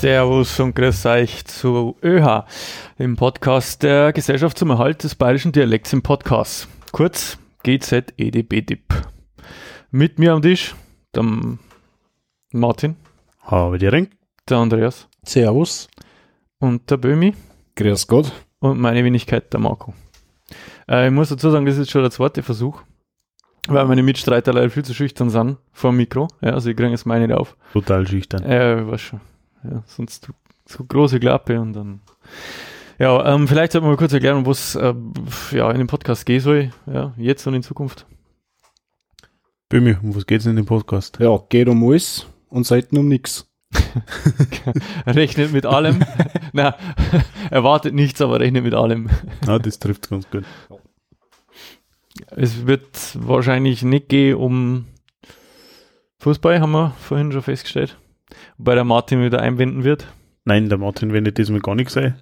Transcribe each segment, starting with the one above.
Servus und grüß euch zu ÖH, dem Podcast der Gesellschaft zum Erhalt des bayerischen Dialekts im Podcast. Kurz GZEDBDIP. Mit mir am Tisch der Martin, Habe die Ring. der Andreas Servus. und der Bömi Grüß Gott. und meine Wenigkeit der Marco. Äh, ich muss dazu sagen, das ist jetzt schon der zweite Versuch, weil meine Mitstreiter leider viel zu schüchtern sind vor dem Mikro. Ja, also ich kriege es meine nicht auf. Total schüchtern. Ja, ich weiß schon. Ja, sonst so große Klappe und dann. Ja, ähm, vielleicht sollten wir mal kurz erklären, was äh, ja, in dem Podcast gehen soll. Ja, jetzt und in Zukunft. Bömi, um was geht's in dem Podcast? Ja, geht um alles und selten um nichts. Rechnet mit allem. Na, erwartet nichts, aber rechnet mit allem. Ah, das trifft ganz gut. Es wird wahrscheinlich nicht gehen um Fußball, haben wir vorhin schon festgestellt. Wobei der Martin wieder einwenden wird. Nein, der Martin wendet diesmal gar nichts ein.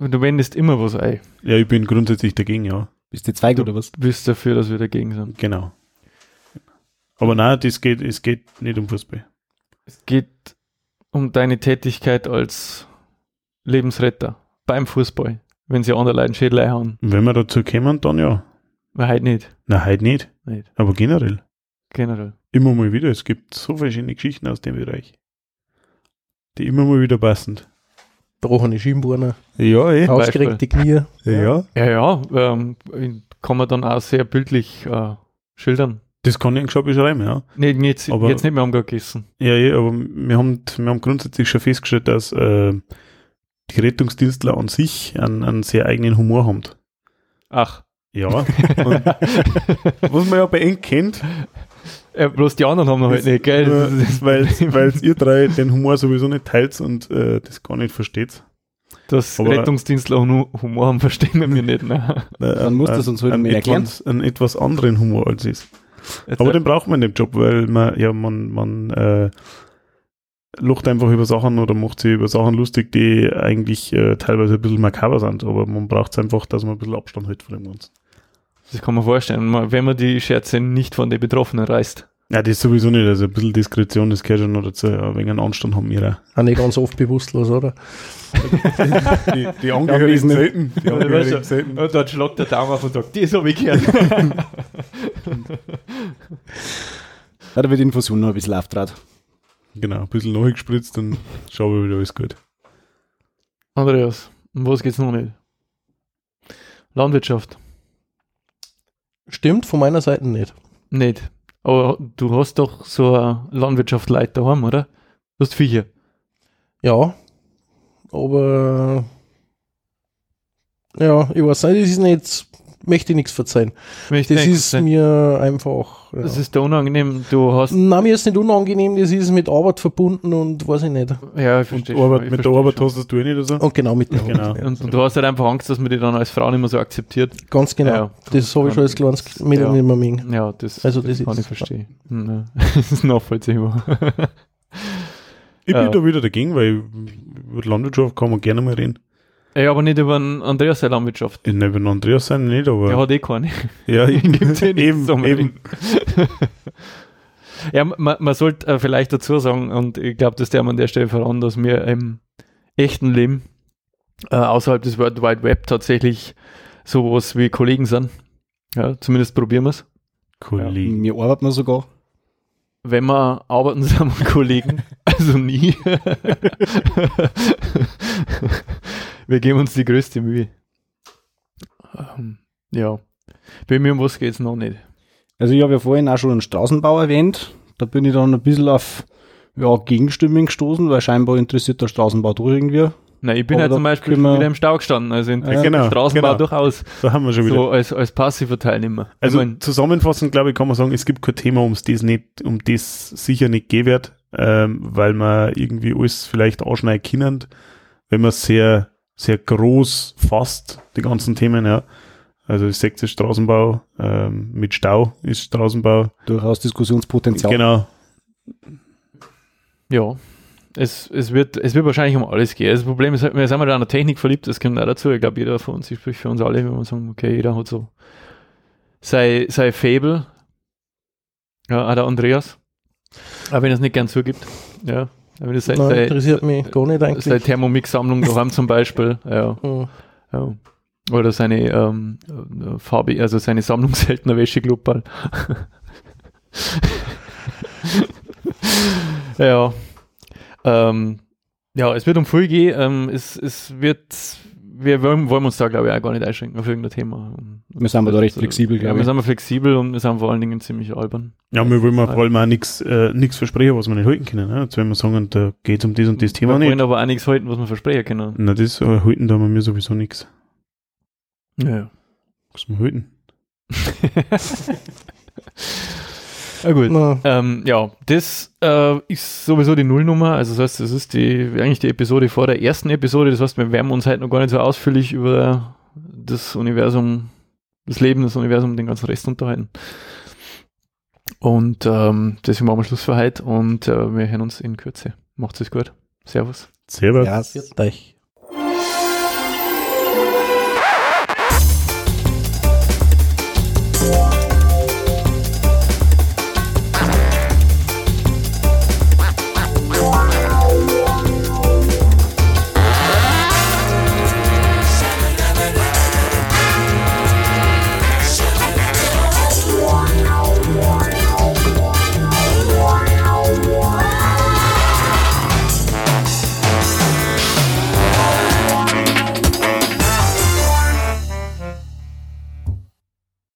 Du wendest immer was ein. Ja, ich bin grundsätzlich dagegen, ja. Bist du Zweig oder was? Du bist dafür, dass wir dagegen sind. Genau. Aber nein, das geht, es geht nicht um Fußball. Es geht um deine Tätigkeit als Lebensretter beim Fußball, wenn sie andere Leute Schädel einhauen. Wenn wir dazu kommen, dann ja. Weil halt nicht. Na, heute nicht. Nicht. Aber generell. Generell. Immer mal wieder. Es gibt so verschiedene Geschichten aus dem Bereich. Die immer mal wieder passen. Gebrochene Schienbeine, Ja, eh. ausgerenkte Knie. Ja. Ja, ja, ähm, kann man dann auch sehr bildlich äh, schildern. Das kann ich schon beschreiben, ja. Nee, jetzt, Aber- jetzt nicht mehr umgegessen. Ja, ja, aber wir haben, wir haben grundsätzlich schon festgestellt, dass äh, die Rettungsdienstler an sich einen, einen sehr eigenen Humor haben. Ach. Ja. Und was man ja bei Eng kennt, Ja, bloß die anderen haben noch halt nicht, gell? Weil weil ihr drei den Humor sowieso nicht teilt und äh, das gar nicht versteht. Das Aber- Rettungsdienstler Hu- Humor haben, verstehen wir nicht. Ne? Dann muss das uns heute einen, mal erklären. etwas, einen etwas anderen Humor als ist. Aber äh, den braucht man im Job, weil man, ja, man, man äh, lacht einfach über Sachen oder macht sich über Sachen lustig, die eigentlich äh, teilweise ein bisschen makaber sind, aber man braucht es einfach, dass man ein bisschen Abstand hält von dem Ganzen. Das kann man vorstellen, wenn man die Scherze nicht von den Betroffenen reißt. Ja, das sowieso nicht, also ein bisschen Diskretion, das gehört schon noch dazu, ja, wegen Anstand haben wir auch. Auch nicht ganz oft bewusstlos, oder? Die, die Angehörigen selten. Die Angehörigen selten. Und dort schlagt der Daumen auf und sagt, das habe ich gehört. Ja, da wird die Infusion noch ein bisschen auftrat. Genau, ein bisschen nachgespritzt, dann schauen wir wieder alles gut. Andreas, um was geht's noch nicht? Landwirtschaft. Stimmt, von meiner Seite nicht. Nicht. Aber du hast doch so eine Landwirtschaft Leute daheim, oder? Du hast Viecher. Ja, aber ja, ich weiß nicht, das ist nicht, möchte ich nichts verzeihen. Möchte Das ist sagen. mir einfach. Ja. Das ist da unangenehm. Du hast. Nein, mir ist nicht unangenehm, das ist mit Arbeit verbunden und weiß ich nicht. Ja, ich verstehe. Arbeit, ich mit der verstehe Arbeit schon. hast das du eh nicht oder so? Und genau mit der Genau. Arbeit, ja. Und, und du hast halt einfach Angst, dass man dich dann als Frau nicht mehr so akzeptiert. Ganz genau. Ja, das habe ich schon als kleines Mädel Ja. nicht mehr mögen. Ja, das, Also das kann ist- ich verstehen. Ja. Das ist nachvollziehbar. Ich bin da wieder dagegen, weil über Landwirtschaft kann man gerne mal reden. Ja, aber nicht über den Andreas seine Landwirtschaft. Ich über den Andreas sein nicht, aber Der hat eh keine. ja, Gibt's eh eben, eben. Ja, man, man sollte äh, vielleicht dazu sagen, und ich glaube, das der an der Stelle voran, dass wir im echten Leben äh, außerhalb des World Wide Web tatsächlich sowas wie Kollegen sind. Ja, zumindest probieren wir es. Kollegen. Mir arbeiten wir sogar. Wenn wir arbeiten, sind wir Kollegen. Also nie. Wir geben uns die größte Mühe. Ähm, ja. Bei mir um was geht's noch nicht. Also ich habe ja vorhin auch schon einen Straßenbau erwähnt. Da bin ich dann ein bisschen auf ja, Gegenstimmen gestoßen, weil scheinbar interessiert der Straßenbau doch irgendwie. Nein, ich bin Aber halt zum Beispiel wir- wieder im Stau gestanden. Also interessiert genau, den Straßenbau genau. durchaus. Da haben wir schon wieder. So als, als passiver Teilnehmer. Also ich mein, zusammenfassend, glaube ich, kann man sagen, es gibt kein Thema, ums das nicht, um das sicher nicht gehen wird, ähm, weil man irgendwie alles vielleicht anschneiden können, wenn man sehr, sehr groß fasst, die ganzen Themen, ja. Also ich Straßenbau, ähm, mit Stau ist Straßenbau. Durchaus Diskussionspotenzial. Genau. ja. Es, es, wird, es wird wahrscheinlich um alles gehen. Das Problem ist halt, wir sind halt an der Technik verliebt, das kommt auch dazu. Ich glaube, jeder von uns, ich spreche für uns alle, wenn wir sagen, okay, jeder hat so sei, sei Fable. Ja, auch der Andreas. Auch wenn er es nicht gern zugibt. Ja. Seine, Nein, seine, interessiert mich gar nicht seine eigentlich. Thermomix-Sammlung daheim zum Beispiel. Ja, Hm. ja. Oder seine ähm, äh, Farbe, also seine Sammlung seltener Wäscheklubberl. ja. Ähm, ja, es wird um viel gehen. Ähm, es, es wird, wir wollen, wollen uns da, glaube ich, auch gar nicht einschränken auf irgendein Thema. Wir sind aber da recht flexibel, Ja, glaube wir ich. sind aber flexibel und wir sind vor allen Dingen ziemlich albern. Ja, wir wollen vor allem auch nichts äh, nix versprechen, was wir nicht halten können. Ne? Jetzt wenn wir sagen, da geht es um das und das Thema wir nicht. wollen aber auch nichts halten, was wir versprechen können. Na, das äh, halten da wir sowieso nichts. Ja. Was wir halten. ja gut. Na, Ähm, ja, das äh, ist sowieso die Nullnummer. Also das heißt, das ist die eigentlich die Episode vor der ersten Episode. Das heißt, wir werden uns heute noch gar nicht so ausführlich über das Universum, das Leben, das Universum, den ganzen Rest unterhalten. Und ähm, deswegen machen wir Schluss für heute und äh, wir hören uns in Kürze. Macht's es gut. Servus. Servus. Ja.